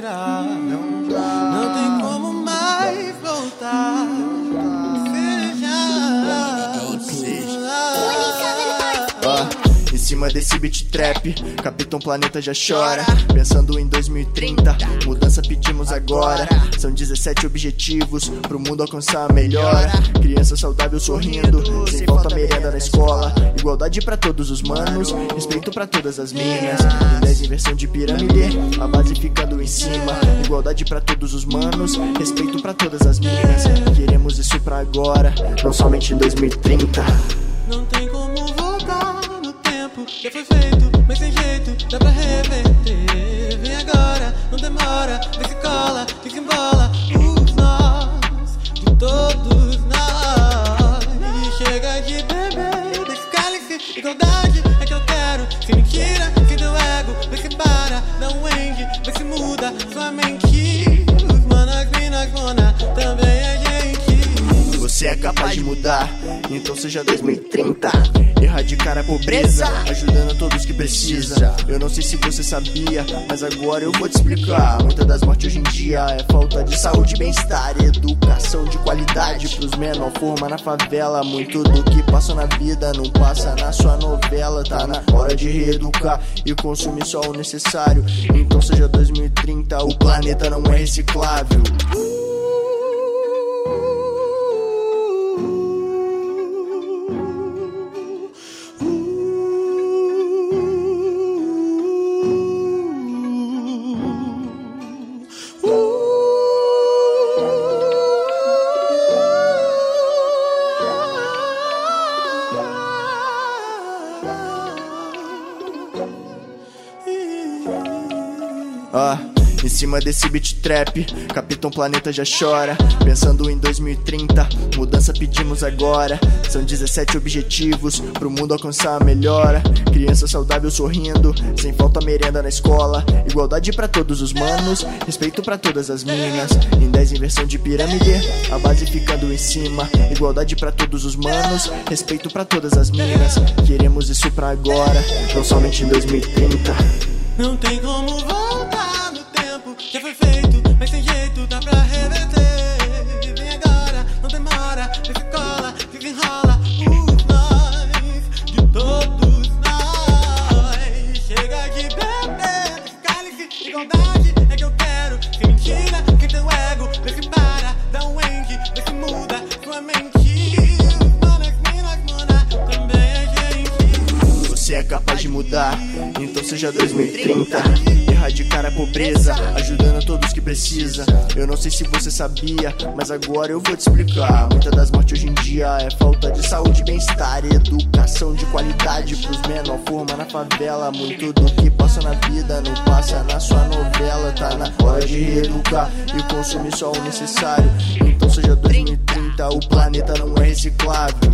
será. Não, dá. Cima desse beat trap, Capitão Planeta já chora. Pensando em 2030, mudança pedimos agora. São 17 objetivos pro mundo alcançar a melhora. Criança saudável sorrindo, sem falta merenda na escola. Igualdade pra todos os manos, respeito pra todas as minas. Em 10 inversão de pirâmide, a base ficando em cima. Igualdade pra todos os manos, respeito pra todas as minas. Queremos isso pra agora, não somente em 2030. Não tem como Já foi feito, mas sem jeito Dá pra reverter. Vem agora, não demora Vem se cola, fica embola. Os nós, de todos nós. E chega de beber Desse cálice, igualdade capaz de mudar, então seja 2030. Erradicar a pobreza, ajudando todos que precisam. Eu não sei se você sabia, mas agora eu vou te explicar. Muitas das mortes hoje em dia é falta de saúde, bem-estar, educação de qualidade pros menor forma na favela. Muito do que passa na vida não passa na sua novela. Tá na hora de reeducar e consumir só o necessário. Então seja 2030, o planeta não é reciclável. Ah, em cima desse beat trap, Capitão Planeta já chora. Pensando em 2030, mudança pedimos agora. São 17 objetivos pro mundo alcançar a melhora. Criança saudável sorrindo, sem falta merenda na escola. Igualdade pra todos os manos, respeito pra todas as minas. Em 10 inversão de pirâmide, a base ficando em cima. Igualdade pra todos os manos, respeito pra todas as minas. Queremos isso pra agora, não somente em 2030. Mudar, então seja 2030. Erradicar a pobreza, ajudando todos que precisam. Eu não sei se você sabia, mas agora eu vou te explicar. Muitas das mortes hoje em dia é falta de saúde, bem-estar, educação de qualidade pros menor forma na favela. Muito do que passa na vida não passa na sua novela. Tá na hora de reeducar e consumir só o necessário. Então seja 2030, o planeta não é reciclável.